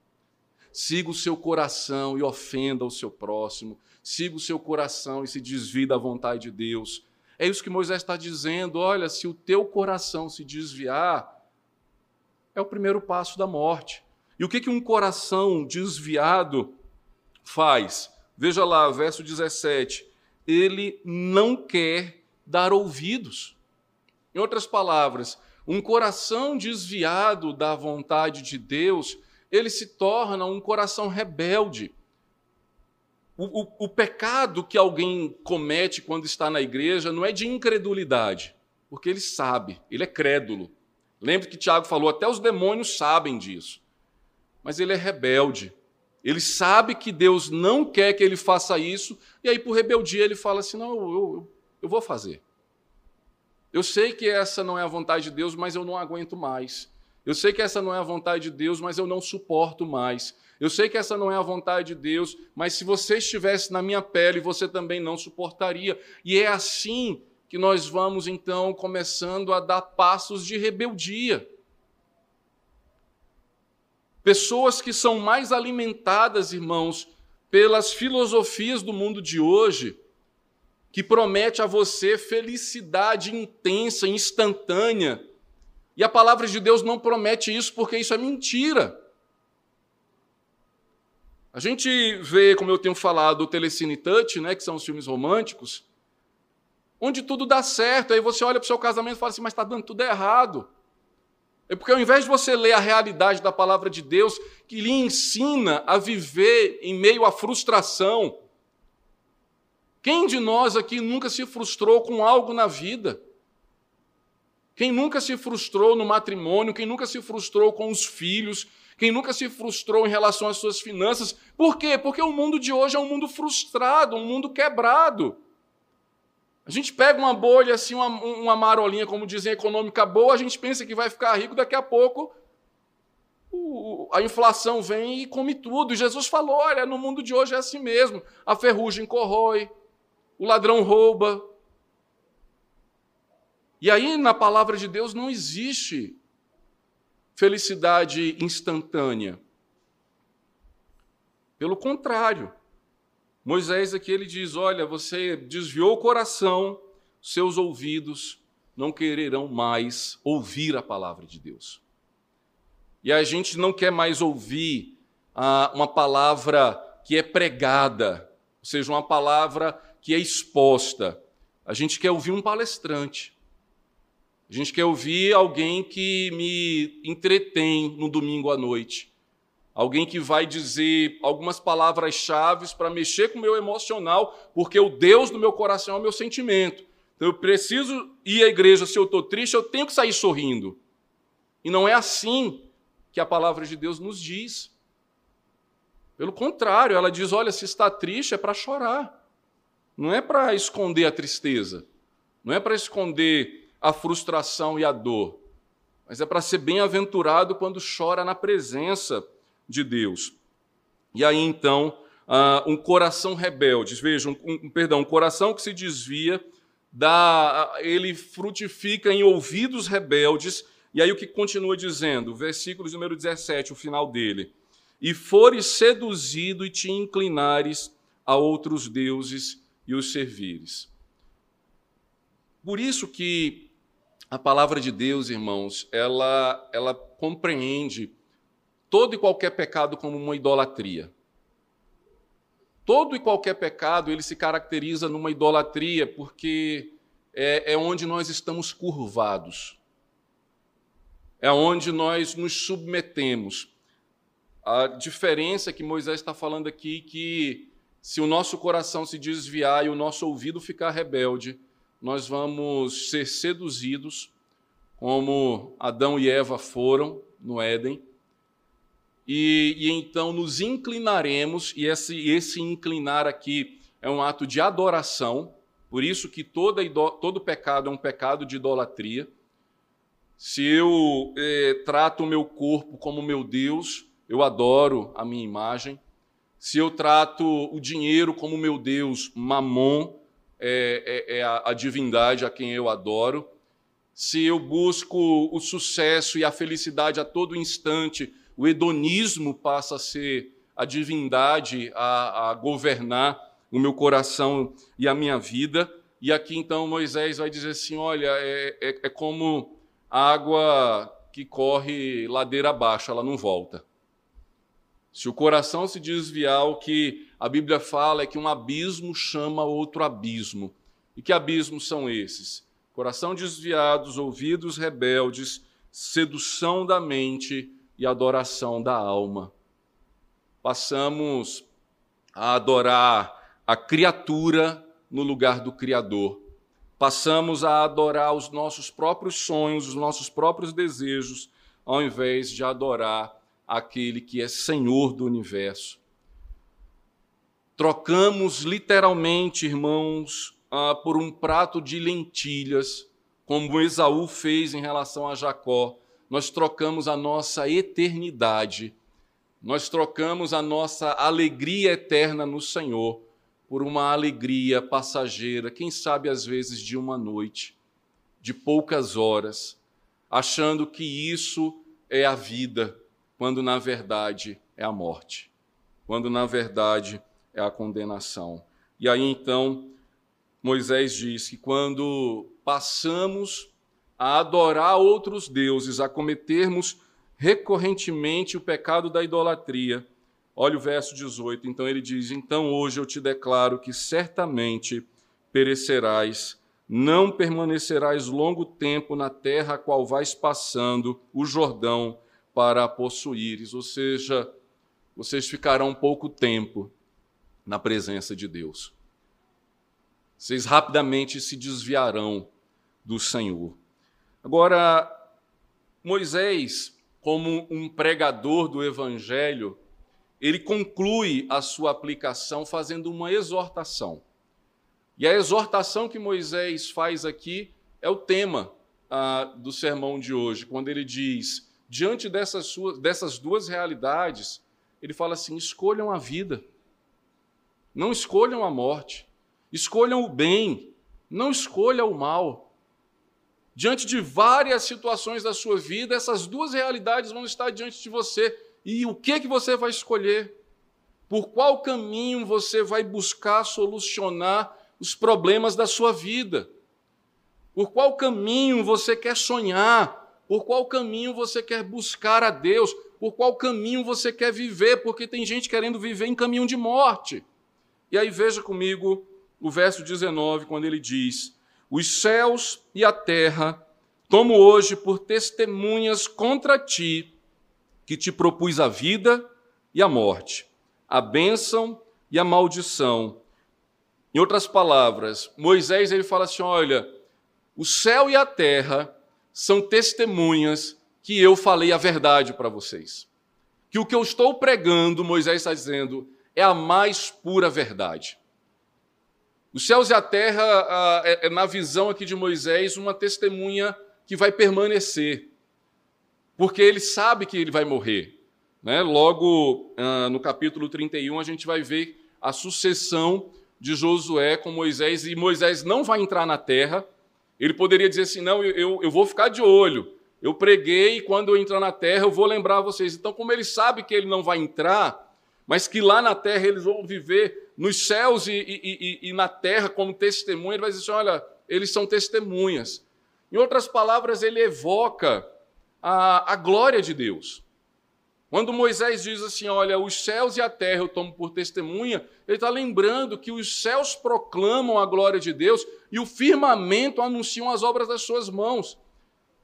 Siga o seu coração e ofenda o seu próximo. Siga o seu coração e se desvie da vontade de Deus. É isso que Moisés está dizendo. Olha, se o teu coração se desviar, é o primeiro passo da morte. E o que, que um coração desviado faz? Veja lá, verso 17. Ele não quer dar ouvidos. Em outras palavras, um coração desviado da vontade de Deus, ele se torna um coração rebelde. O, o, o, pecado que alguém comete quando está na igreja não é de incredulidade, porque ele sabe, ele é crédulo. Lembre que Tiago falou, até os demônios sabem disso. Mas ele é rebelde. Ele sabe que Deus não quer que ele faça isso, e aí, por rebeldia, ele fala assim: não, eu, eu, eu vou fazer. Eu sei que essa não é a vontade de Deus, mas eu não aguento mais. Eu sei que essa não é a vontade de Deus, mas eu não suporto mais. Eu sei que essa não é a vontade de Deus, mas se você estivesse na minha pele, você também não suportaria. E é assim que nós vamos então começando a dar passos de rebeldia. Pessoas que são mais alimentadas, irmãos, pelas filosofias do mundo de hoje, que promete a você felicidade intensa, instantânea. E a palavra de Deus não promete isso porque isso é mentira. A gente vê, como eu tenho falado, o Telecine Touch, né, que são os filmes românticos, onde tudo dá certo. Aí você olha para o seu casamento e fala assim, mas está dando tudo errado. É porque ao invés de você ler a realidade da palavra de Deus, que lhe ensina a viver em meio à frustração, quem de nós aqui nunca se frustrou com algo na vida? Quem nunca se frustrou no matrimônio, quem nunca se frustrou com os filhos, quem nunca se frustrou em relação às suas finanças. Por quê? Porque o mundo de hoje é um mundo frustrado, um mundo quebrado. A gente pega uma bolha, assim, uma, uma marolinha, como dizem, econômica boa, a gente pensa que vai ficar rico, daqui a pouco o, a inflação vem e come tudo. Jesus falou: olha, no mundo de hoje é assim mesmo. A ferrugem corrói, o ladrão rouba. E aí, na palavra de Deus, não existe felicidade instantânea. Pelo contrário, Moisés aqui ele diz: Olha, você desviou o coração, seus ouvidos não quererão mais ouvir a palavra de Deus. E a gente não quer mais ouvir ah, uma palavra que é pregada, ou seja, uma palavra que é exposta. A gente quer ouvir um palestrante. A gente quer ouvir alguém que me entretém no domingo à noite. Alguém que vai dizer algumas palavras-chave para mexer com o meu emocional, porque o Deus do meu coração é o meu sentimento. Então eu preciso ir à igreja, se eu estou triste, eu tenho que sair sorrindo. E não é assim que a palavra de Deus nos diz. Pelo contrário, ela diz: olha, se está triste é para chorar. Não é para esconder a tristeza, não é para esconder a frustração e a dor, mas é para ser bem-aventurado quando chora na presença de Deus. E aí então, uh, um coração rebelde, vejam, um, perdão, um coração que se desvia, dá, ele frutifica em ouvidos rebeldes. E aí o que continua dizendo? Versículo número 17, o final dele. E fores seduzido e te inclinares a outros deuses e os servires. Por isso que a palavra de Deus, irmãos, ela, ela compreende todo e qualquer pecado como uma idolatria. Todo e qualquer pecado ele se caracteriza numa idolatria porque é, é onde nós estamos curvados, é onde nós nos submetemos. A diferença que Moisés está falando aqui que se o nosso coração se desviar e o nosso ouvido ficar rebelde, nós vamos ser seduzidos, como Adão e Eva foram no Éden, e, e então nos inclinaremos, e esse, esse inclinar aqui é um ato de adoração, por isso que toda, todo pecado é um pecado de idolatria. Se eu eh, trato o meu corpo como meu Deus, eu adoro a minha imagem se eu trato o dinheiro como meu Deus, Mamon é, é, é a, a divindade a quem eu adoro, se eu busco o sucesso e a felicidade a todo instante, o hedonismo passa a ser a divindade a, a, governar o meu coração e a minha vida. E aqui então Moisés vai dizer assim: olha, é, é, é como água que corre ladeira abaixo, ela não volta. Se o coração se desviar, o que a Bíblia fala é que um abismo chama outro abismo. E que abismos são esses? Coração desviado, ouvidos rebeldes, sedução da mente e adoração da alma. Passamos a adorar a criatura no lugar do Criador. passamos a adorar os nossos próprios sonhos, os nossos próprios desejos, ao invés de adorar aquele que é Senhor do universo. Trocamos literalmente, irmãos, ah, por um prato de lentilhas, como Esaú fez em relação a Jacó. Nós trocamos a nossa eternidade, nós trocamos a nossa alegria eterna no Senhor por uma alegria passageira, quem sabe às vezes de uma noite, de poucas horas, achando que isso é a vida, quando na verdade é a morte, quando na verdade é a condenação. E aí então Moisés diz que quando passamos a adorar outros deuses, a cometermos recorrentemente o pecado da idolatria, Olha o verso 18. Então ele diz: Então hoje eu te declaro que certamente perecerás, não permanecerás longo tempo na terra a qual vais passando o Jordão para a possuíres. Ou seja, vocês ficarão pouco tempo na presença de Deus. Vocês rapidamente se desviarão do Senhor. Agora, Moisés, como um pregador do Evangelho, ele conclui a sua aplicação fazendo uma exortação. E a exortação que Moisés faz aqui é o tema ah, do sermão de hoje, quando ele diz: diante dessas, suas, dessas duas realidades, ele fala assim: escolham a vida, não escolham a morte, escolham o bem, não escolham o mal. Diante de várias situações da sua vida, essas duas realidades vão estar diante de você e o que que você vai escolher? Por qual caminho você vai buscar solucionar os problemas da sua vida? Por qual caminho você quer sonhar? Por qual caminho você quer buscar a Deus? Por qual caminho você quer viver? Porque tem gente querendo viver em caminho de morte. E aí veja comigo o verso 19, quando ele diz: Os céus e a terra tomo hoje por testemunhas contra ti que te propus a vida e a morte, a bênção e a maldição. Em outras palavras, Moisés ele fala assim: olha, o céu e a terra são testemunhas que eu falei a verdade para vocês. Que o que eu estou pregando, Moisés está dizendo, é a mais pura verdade. Os céus e a terra, é, é, na visão aqui de Moisés, uma testemunha que vai permanecer porque ele sabe que ele vai morrer. Né? Logo ah, no capítulo 31, a gente vai ver a sucessão de Josué com Moisés, e Moisés não vai entrar na terra. Ele poderia dizer assim: não, eu, eu vou ficar de olho. Eu preguei quando eu entrar na terra eu vou lembrar vocês. Então, como ele sabe que ele não vai entrar, mas que lá na terra eles vão viver nos céus e, e, e, e na terra como testemunha, ele vai dizer assim: olha, eles são testemunhas. Em outras palavras, ele evoca a, a glória de Deus. Quando Moisés diz assim: Olha, os céus e a terra eu tomo por testemunha, ele está lembrando que os céus proclamam a glória de Deus e o firmamento anunciam as obras das suas mãos.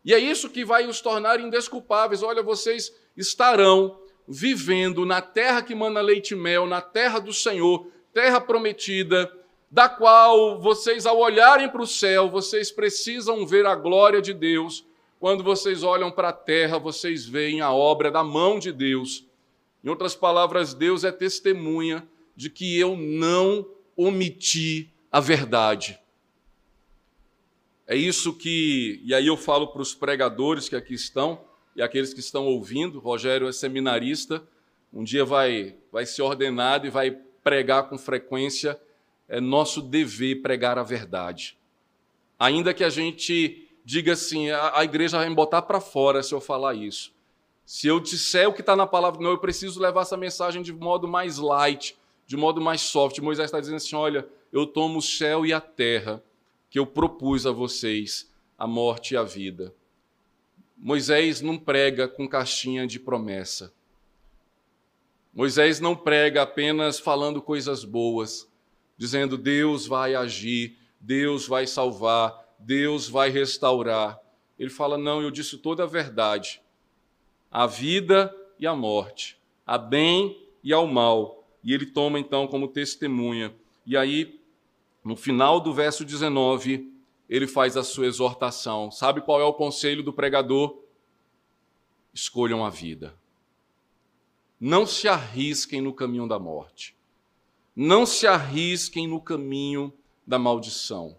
E é isso que vai os tornar indesculpáveis. Olha, vocês estarão vivendo na terra que manda leite e mel, na terra do Senhor, terra prometida, da qual vocês, ao olharem para o céu, vocês precisam ver a glória de Deus quando vocês olham para a terra, vocês veem a obra da mão de Deus. Em outras palavras, Deus é testemunha de que eu não omiti a verdade. É isso que, e aí eu falo para os pregadores que aqui estão e aqueles que estão ouvindo. Rogério é seminarista, um dia vai, vai ser ordenado e vai pregar com frequência. É nosso dever pregar a verdade. Ainda que a gente diga assim: a, a igreja vai me botar para fora se eu falar isso. Se eu disser o que está na palavra, não, eu preciso levar essa mensagem de modo mais light, de modo mais soft. Moisés está dizendo assim: olha, eu tomo o céu e a terra que eu propus a vocês, a morte e a vida. Moisés não prega com caixinha de promessa. Moisés não prega apenas falando coisas boas, dizendo Deus vai agir, Deus vai salvar, Deus vai restaurar. Ele fala: Não, eu disse toda a verdade. A vida e a morte, a bem e ao mal. E ele toma então como testemunha. E aí, no final do verso 19, ele faz a sua exortação. Sabe qual é o conselho do pregador? Escolham a vida. Não se arrisquem no caminho da morte. Não se arrisquem no caminho da maldição.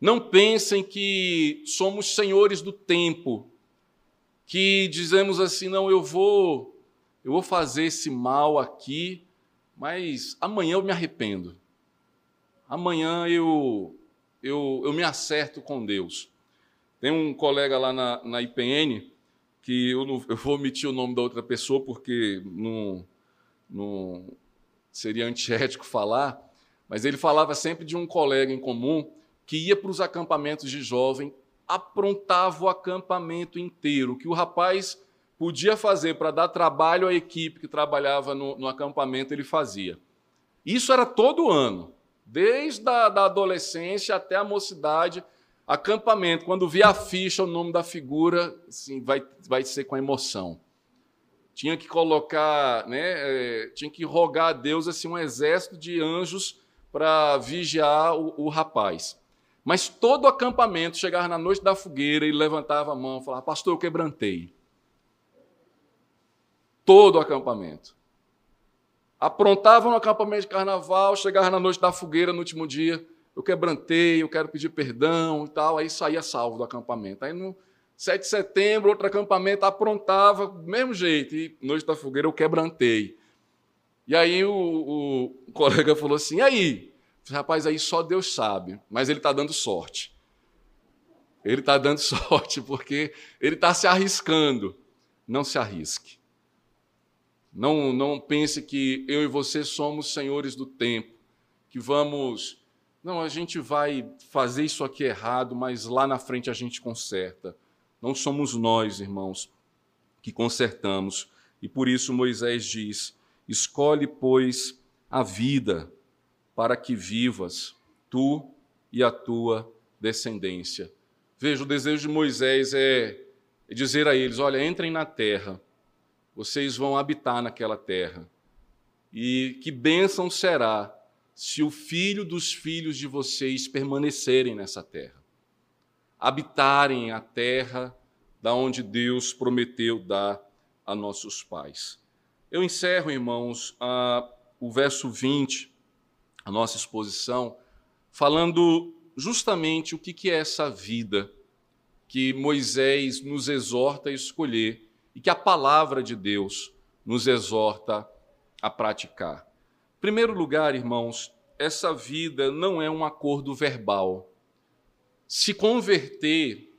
Não pensem que somos senhores do tempo, que dizemos assim, não, eu vou, eu vou fazer esse mal aqui, mas amanhã eu me arrependo. Amanhã eu, eu, eu me acerto com Deus. Tem um colega lá na, na IPN, que eu, não, eu vou omitir o nome da outra pessoa porque não, não seria antiético falar, mas ele falava sempre de um colega em comum que ia para os acampamentos de jovem, aprontava o acampamento inteiro, que o rapaz podia fazer para dar trabalho à equipe que trabalhava no, no, acampamento, ele fazia. Isso era todo ano, desde a da adolescência até a mocidade, acampamento. Quando via a ficha, o nome da figura, assim, vai, vai ser com emoção. Tinha que colocar, né, é, tinha que rogar a Deus assim, um exército de anjos para vigiar o, o rapaz. Mas todo o acampamento chegava na noite da fogueira e levantava a mão e falava: Pastor, eu quebrantei. Todo o acampamento. Aprontavam no acampamento de carnaval, chegava na noite da fogueira no último dia, eu quebrantei, eu quero pedir perdão e tal, aí saía salvo do acampamento. Aí no 7 de setembro, outro acampamento aprontava, mesmo jeito, e noite da fogueira eu quebrantei. E aí o, o colega falou assim: aí? Rapaz, aí só Deus sabe, mas ele está dando sorte. Ele está dando sorte porque ele está se arriscando. Não se arrisque. Não, não pense que eu e você somos senhores do tempo, que vamos. Não, a gente vai fazer isso aqui errado, mas lá na frente a gente conserta. Não somos nós, irmãos, que consertamos. E por isso Moisés diz: escolhe, pois, a vida para que vivas, tu e a tua descendência. Veja, o desejo de Moisés é dizer a eles: olha, entrem na terra, vocês vão habitar naquela terra. E que bênção será se o filho dos filhos de vocês permanecerem nessa terra, habitarem a terra da onde Deus prometeu dar a nossos pais. Eu encerro, irmãos, a, o verso 20 a nossa exposição, falando justamente o que é essa vida que Moisés nos exorta a escolher e que a palavra de Deus nos exorta a praticar. Primeiro lugar, irmãos, essa vida não é um acordo verbal. Se converter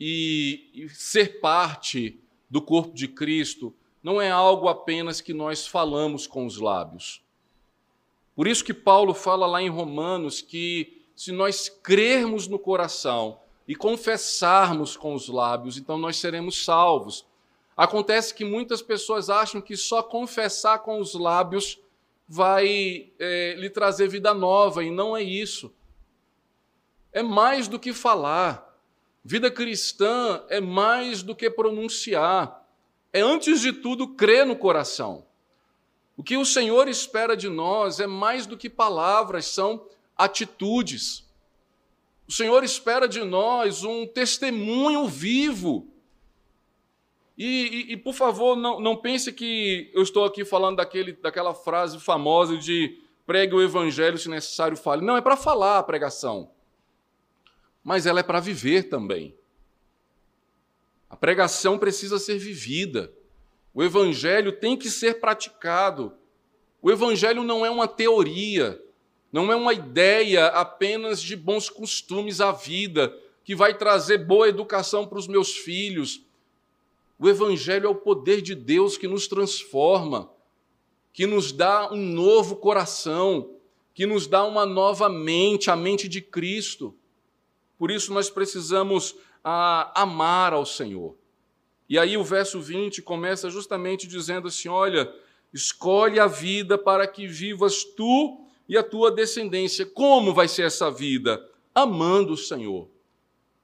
e, ser parte do corpo de Cristo não é algo apenas que nós falamos com os lábios. Por isso que Paulo fala lá em Romanos que se nós crermos no coração e confessarmos com os lábios, então nós seremos salvos. Acontece que muitas pessoas acham que só confessar com os lábios vai é, lhe trazer vida nova, e não é isso. É mais do que falar. Vida cristã é mais do que pronunciar. É, antes de tudo, crer no coração. O que o Senhor espera de nós é mais do que palavras, são atitudes. O Senhor espera de nós um testemunho vivo. E, e, e por favor, não, não, pense que eu estou aqui falando daquele, daquela frase famosa de pregue o evangelho se necessário fale. Não, é para falar a pregação. Mas ela é para viver também. A pregação precisa ser vivida. O evangelho tem que ser praticado. O evangelho não é uma teoria, não é uma ideia apenas de bons costumes à vida, que vai trazer boa educação para os meus filhos. O evangelho é o poder de Deus que nos transforma, que nos dá um novo coração, que nos dá uma nova mente, a mente de Cristo. Por isso nós precisamos ah, amar ao Senhor. E aí o verso 20 começa justamente dizendo assim: olha, escolhe a vida para que vivas tu e a tua descendência. Como vai ser essa vida? Amando o Senhor.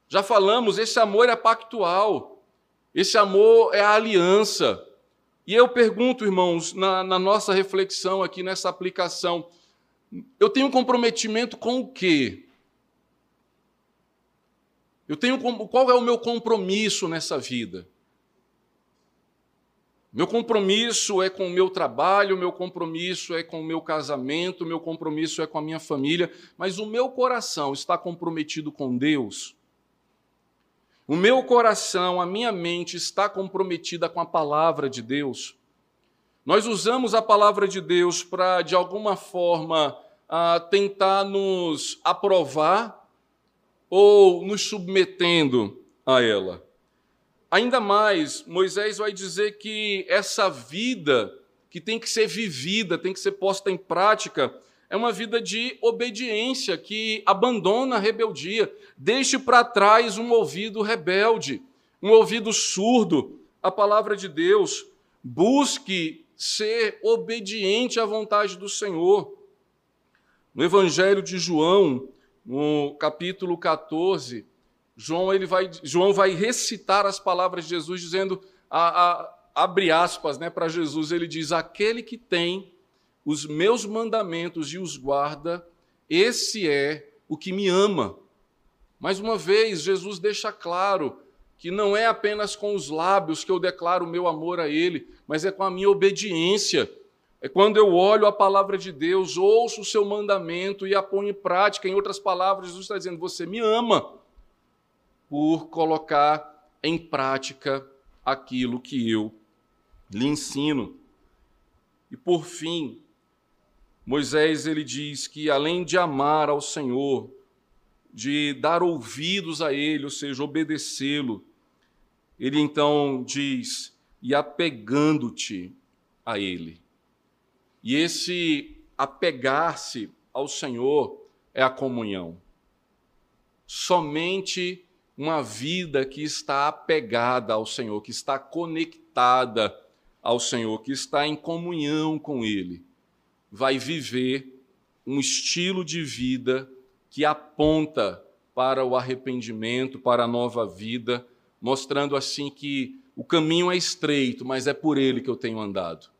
Já falamos, esse amor é pactual, esse amor é a aliança. E eu pergunto, irmãos, na, na nossa reflexão aqui, nessa aplicação, eu tenho comprometimento com o quê? Eu tenho qual é o meu compromisso nessa vida? Meu compromisso é com o meu trabalho, meu compromisso é com o meu casamento, meu compromisso é com a minha família, mas o meu coração está comprometido com Deus? O meu coração, a minha mente está comprometida com a palavra de Deus? Nós usamos a palavra de Deus para, de alguma forma, tentar nos aprovar ou nos submetendo a ela. Ainda mais, Moisés vai dizer que essa vida que tem que ser vivida, tem que ser posta em prática, é uma vida de obediência que abandona a rebeldia, deixe para trás um ouvido rebelde, um ouvido surdo à palavra de Deus, busque ser obediente à vontade do Senhor. No Evangelho de João, no capítulo 14, João, ele vai, João vai recitar as palavras de Jesus, dizendo, a, a, abre aspas né, para Jesus, ele diz: Aquele que tem os meus mandamentos e os guarda, esse é o que me ama. Mais uma vez, Jesus deixa claro que não é apenas com os lábios que eu declaro o meu amor a Ele, mas é com a minha obediência. É quando eu olho a palavra de Deus, ouço o seu mandamento e a ponho em prática. Em outras palavras, Jesus está dizendo: Você me ama por colocar em prática aquilo que eu lhe ensino. E por fim, Moisés ele diz que além de amar ao Senhor, de dar ouvidos a ele, ou seja, obedecê-lo, ele então diz: "E apegando-te a ele". E esse apegar-se ao Senhor é a comunhão. Somente uma vida que está apegada ao Senhor, que está conectada ao Senhor, que está em comunhão com Ele, vai viver um estilo de vida que aponta para o arrependimento, para a nova vida, mostrando assim que o caminho é estreito, mas é por ele que eu tenho andado.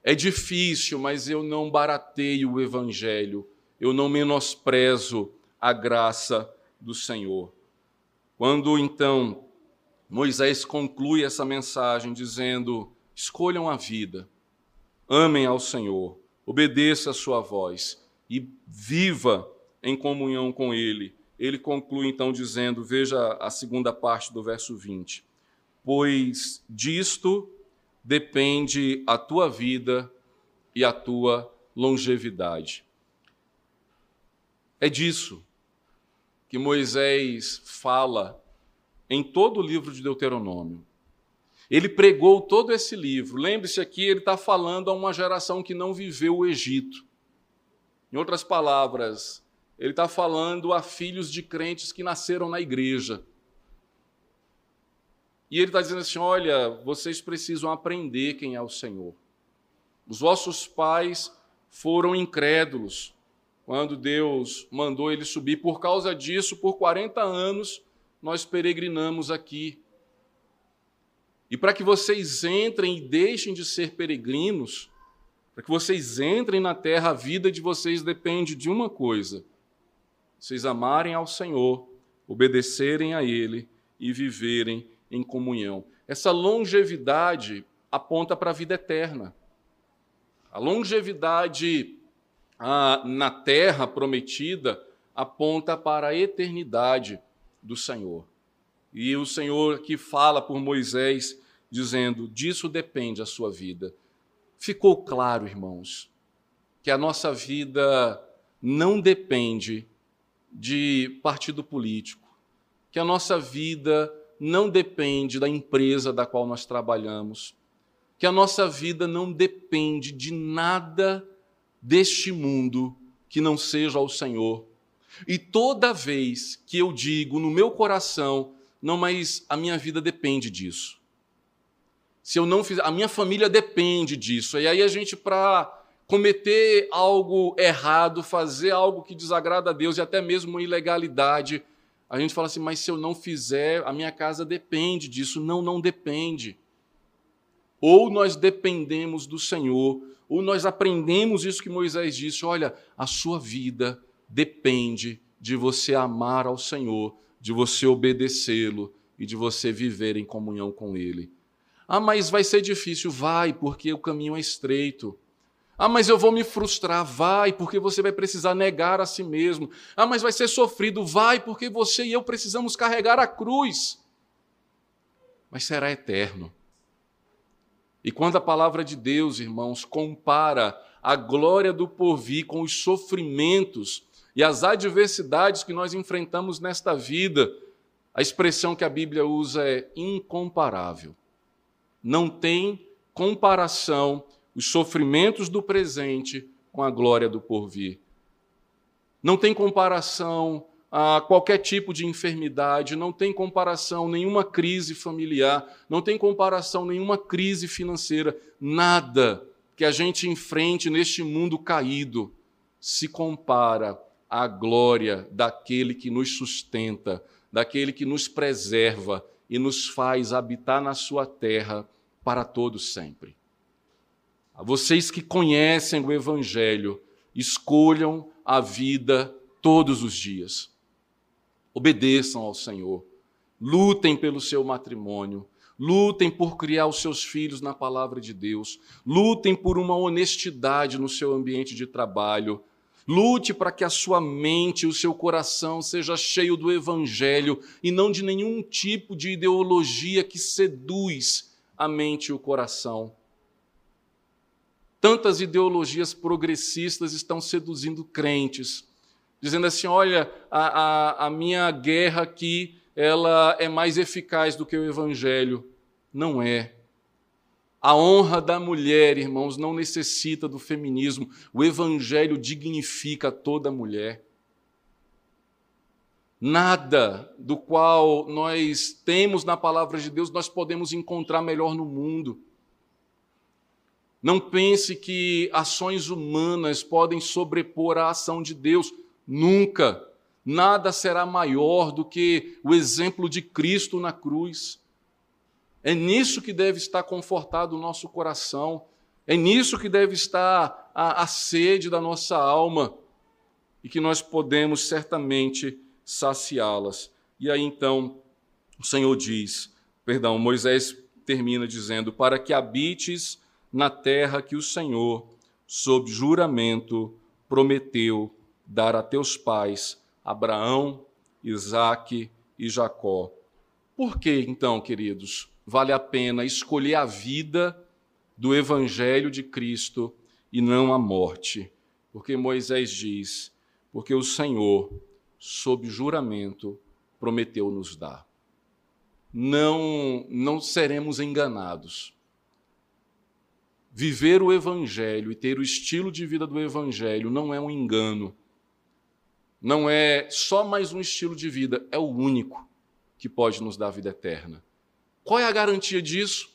É difícil, mas eu não barateio o evangelho, eu não menosprezo a graça do Senhor. Quando então Moisés conclui essa mensagem dizendo: escolham a vida, amem ao Senhor, obedeça a sua voz e viva em comunhão com Ele. Ele conclui então dizendo: veja a segunda parte do verso 20: Pois disto depende a tua vida e a tua longevidade. É disso que Moisés fala em todo o livro de Deuteronômio. Ele pregou todo esse livro. Lembre-se aqui, ele está falando a uma geração que não viveu o Egito. Em outras palavras, ele está falando a filhos de crentes que nasceram na igreja. E ele está dizendo assim: olha, vocês precisam aprender quem é o Senhor. Os vossos pais foram incrédulos, quando Deus mandou ele subir. Por causa disso, por 40 anos, nós peregrinamos aqui. E para que vocês entrem e deixem de ser peregrinos, para que vocês entrem na terra, a vida de vocês depende de uma coisa: vocês amarem ao Senhor, obedecerem a Ele e viverem em comunhão. Essa longevidade aponta para a vida eterna. A longevidade ah, na terra prometida aponta para a eternidade do Senhor. E o Senhor que fala por Moisés, dizendo: disso depende a sua vida. Ficou claro, irmãos, que a nossa vida não depende de partido político, que a nossa vida não depende da empresa da qual nós trabalhamos, que a nossa vida não depende de nada deste mundo que não seja ao Senhor. E toda vez que eu digo no meu coração, não, mas a minha vida depende disso. Se eu não fizer, a minha família depende disso. E aí a gente, para cometer algo errado, fazer algo que desagrada a Deus e até mesmo uma ilegalidade, a gente fala assim, mas se eu não fizer, a minha casa depende disso. Não, não depende. Ou nós dependemos do Senhor, ou nós aprendemos isso que Moisés disse: olha, a sua vida depende de você amar ao Senhor, de você obedecê-lo e de você viver em comunhão com ele. Ah, mas vai ser difícil. Vai, porque o caminho é estreito. Ah, mas eu vou me frustrar. Vai, porque você vai precisar negar a si mesmo. Ah, mas vai ser sofrido. Vai, porque você e eu precisamos carregar a cruz. Mas será eterno. E quando a palavra de Deus, irmãos, compara a glória do porvir com os sofrimentos e as adversidades que nós enfrentamos nesta vida, a expressão que a Bíblia usa é incomparável. Não tem comparação os sofrimentos do presente com a glória do porvir. Não tem comparação a qualquer tipo de enfermidade, não tem comparação nenhuma crise familiar, não tem comparação nenhuma crise financeira, nada que a gente enfrente neste mundo caído se compara à glória daquele que nos sustenta, daquele que nos preserva e nos faz habitar na sua terra para todo sempre. A vocês que conhecem o evangelho, escolham a vida todos os dias. Obedeçam ao Senhor. Lutem pelo seu matrimônio. Lutem por criar os seus filhos na palavra de Deus. Lutem por uma honestidade no seu ambiente de trabalho. Lute para que a sua mente o seu coração seja cheio do evangelho e não de nenhum tipo de ideologia que seduz a mente e o coração. Tantas ideologias progressistas estão seduzindo crentes, dizendo assim: olha, a, a, a minha guerra aqui ela é mais eficaz do que o evangelho. Não é. A honra da mulher, irmãos, não necessita do feminismo. O evangelho dignifica toda mulher. Nada do qual nós temos na palavra de Deus nós podemos encontrar melhor no mundo. Não pense que ações humanas podem sobrepor a ação de Deus. Nunca. Nada será maior do que o exemplo de Cristo na cruz. É nisso que deve estar confortado o nosso coração. É nisso que deve estar a, a sede da nossa alma. E que nós podemos certamente saciá-las. E aí então o Senhor diz, perdão, Moisés termina dizendo: Para que habites na terra que o Senhor, sob juramento, prometeu dar a teus pais, Abraão, Isaque e Jacó. Por que então, queridos, vale a pena escolher a vida do Evangelho de Cristo e não a morte? Porque Moisés diz: porque o Senhor sob juramento, prometeu nos dar. Não, não seremos enganados. Viver o Evangelho e ter o estilo de vida do Evangelho não é um engano. Não é só mais um estilo de vida, é o único que pode nos dar vida eterna. Qual é a garantia disso?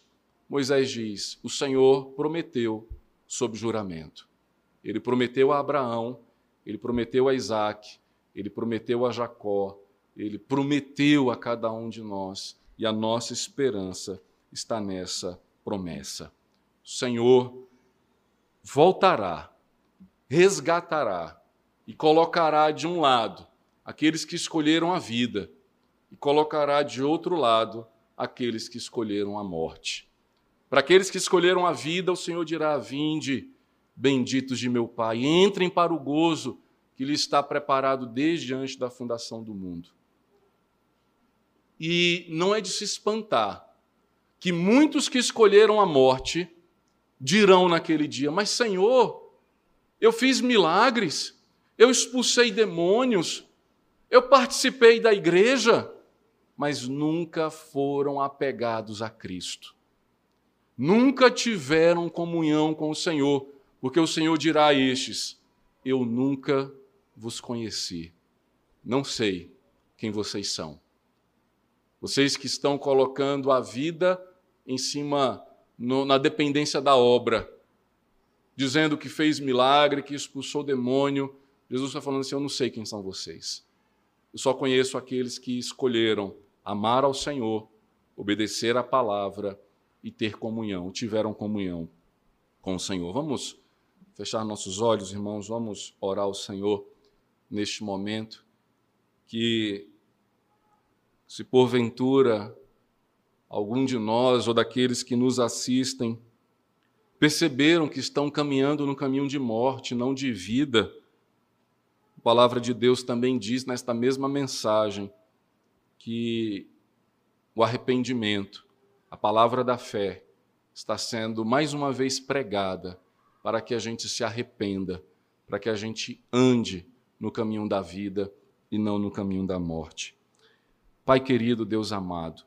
Moisés diz: o Senhor prometeu sob juramento. Ele prometeu a Abraão, ele prometeu a Isaac, ele prometeu a Jacó, ele prometeu a cada um de nós, e a nossa esperança está nessa promessa. O Senhor voltará, resgatará e colocará de um lado aqueles que escolheram a vida, e colocará de outro lado aqueles que escolheram a morte. Para aqueles que escolheram a vida, o Senhor dirá: Vinde, benditos de meu Pai, entrem para o gozo que lhe está preparado desde antes da fundação do mundo. E não é de se espantar que muitos que escolheram a morte dirão naquele dia: Mas, Senhor, eu fiz milagres, eu expulsei demônios, eu participei da igreja, mas nunca foram apegados a Cristo. Nunca tiveram comunhão com o Senhor, porque o Senhor dirá a estes: Eu nunca vos conheci. Não sei quem vocês são. Vocês que estão colocando a vida em cima, no, na dependência da obra, dizendo que fez milagre, que expulsou demônio. Jesus está falando assim: Eu não sei quem são vocês. Eu só conheço aqueles que escolheram amar ao Senhor, obedecer à palavra e ter comunhão, tiveram comunhão com o Senhor. Vamos fechar nossos olhos, irmãos, vamos orar ao Senhor neste momento, que se porventura algum de nós ou daqueles que nos assistem perceberam que estão caminhando no caminho de morte, não de vida, a palavra de Deus também diz nesta mesma mensagem que o arrependimento, a palavra da fé, está sendo mais uma vez pregada para que a gente se arrependa, para que a gente ande no caminho da vida e não no caminho da morte. Pai querido, Deus amado,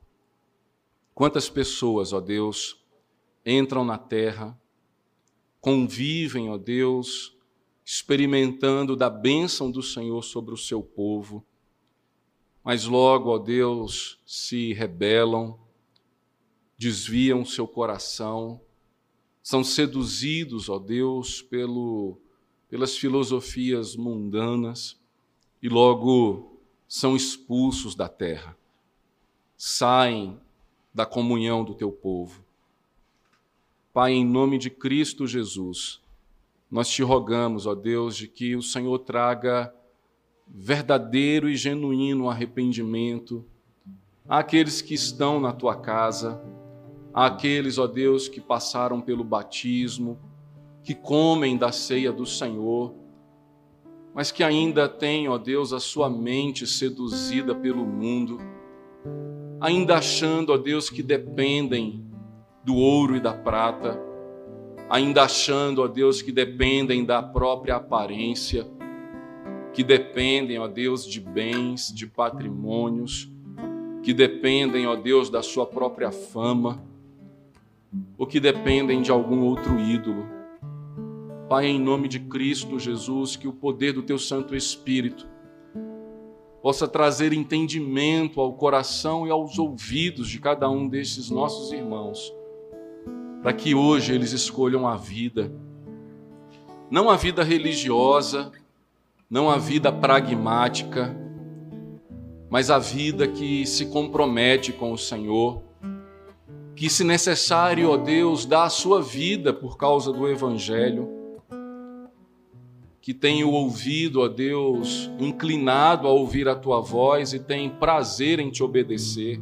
quantas pessoas, ó Deus, entram na terra, convivem, ó Deus, experimentando da bênção do Senhor sobre o seu povo, mas logo, ó Deus, se rebelam, desviam seu coração, são seduzidos, ó Deus, pelo, pelas filosofias mundanas e logo são expulsos da terra, saem da comunhão do teu povo. Pai, em nome de Cristo Jesus, nós te rogamos, ó Deus, de que o Senhor traga verdadeiro e genuíno arrependimento. Àqueles que estão na tua casa, àqueles, ó Deus, que passaram pelo batismo, que comem da ceia do Senhor mas que ainda tem, ó Deus, a sua mente seduzida pelo mundo, ainda achando, ó Deus, que dependem do ouro e da prata, ainda achando, ó Deus, que dependem da própria aparência, que dependem, ó Deus, de bens, de patrimônios, que dependem, ó Deus, da sua própria fama, ou que dependem de algum outro ídolo. Pai, em nome de Cristo Jesus, que o poder do Teu Santo Espírito possa trazer entendimento ao coração e aos ouvidos de cada um desses nossos irmãos, para que hoje eles escolham a vida, não a vida religiosa, não a vida pragmática, mas a vida que se compromete com o Senhor, que, se necessário, ó Deus, dá a sua vida por causa do Evangelho que tem o ouvido, ó Deus, inclinado a ouvir a tua voz e tem prazer em te obedecer,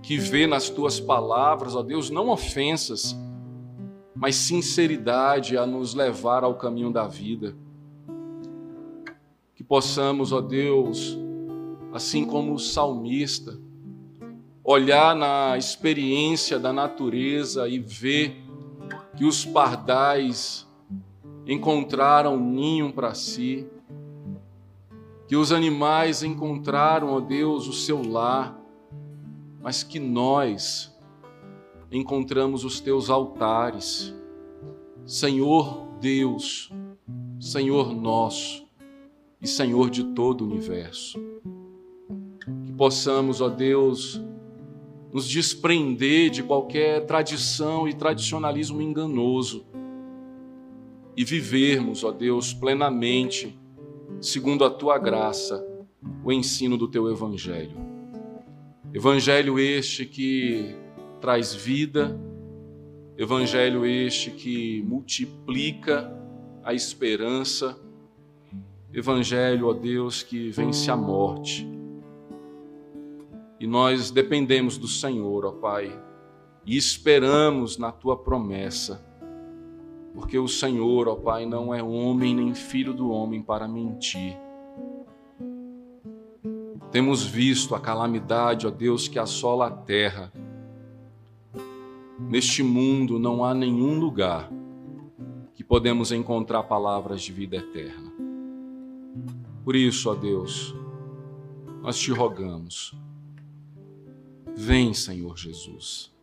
que vê nas tuas palavras, ó Deus, não ofensas, mas sinceridade a nos levar ao caminho da vida. Possamos, ó Deus, assim como o salmista, olhar na experiência da natureza e ver que os pardais encontraram ninho para si, que os animais encontraram, ó Deus, o seu lar, mas que nós encontramos os teus altares. Senhor Deus, Senhor nosso e Senhor de todo o universo. Que possamos, ó Deus, nos desprender de qualquer tradição e tradicionalismo enganoso e vivermos, ó Deus, plenamente, segundo a tua graça, o ensino do teu evangelho. Evangelho este que traz vida, evangelho este que multiplica a esperança, evangelho, ó Deus, que vence a morte. E nós dependemos do Senhor, ó Pai, e esperamos na tua promessa porque o Senhor, ó Pai, não é homem nem filho do homem para mentir. Temos visto a calamidade, ó Deus, que assola a terra. Neste mundo não há nenhum lugar que podemos encontrar palavras de vida eterna. Por isso, ó Deus, nós te rogamos. Vem, Senhor Jesus.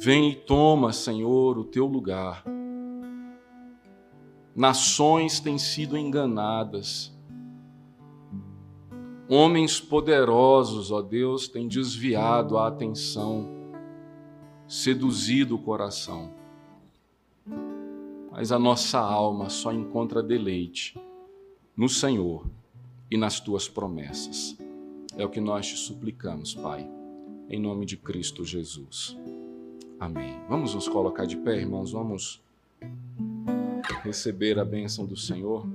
Vem e toma, Senhor, o teu lugar. Nações têm sido enganadas. Homens poderosos, ó Deus, têm desviado a atenção, seduzido o coração. Mas a nossa alma só encontra deleite no Senhor e nas tuas promessas. É o que nós te suplicamos, Pai, em nome de Cristo Jesus. Amém. Vamos nos colocar de pé, irmãos, vamos receber a bênção do Senhor.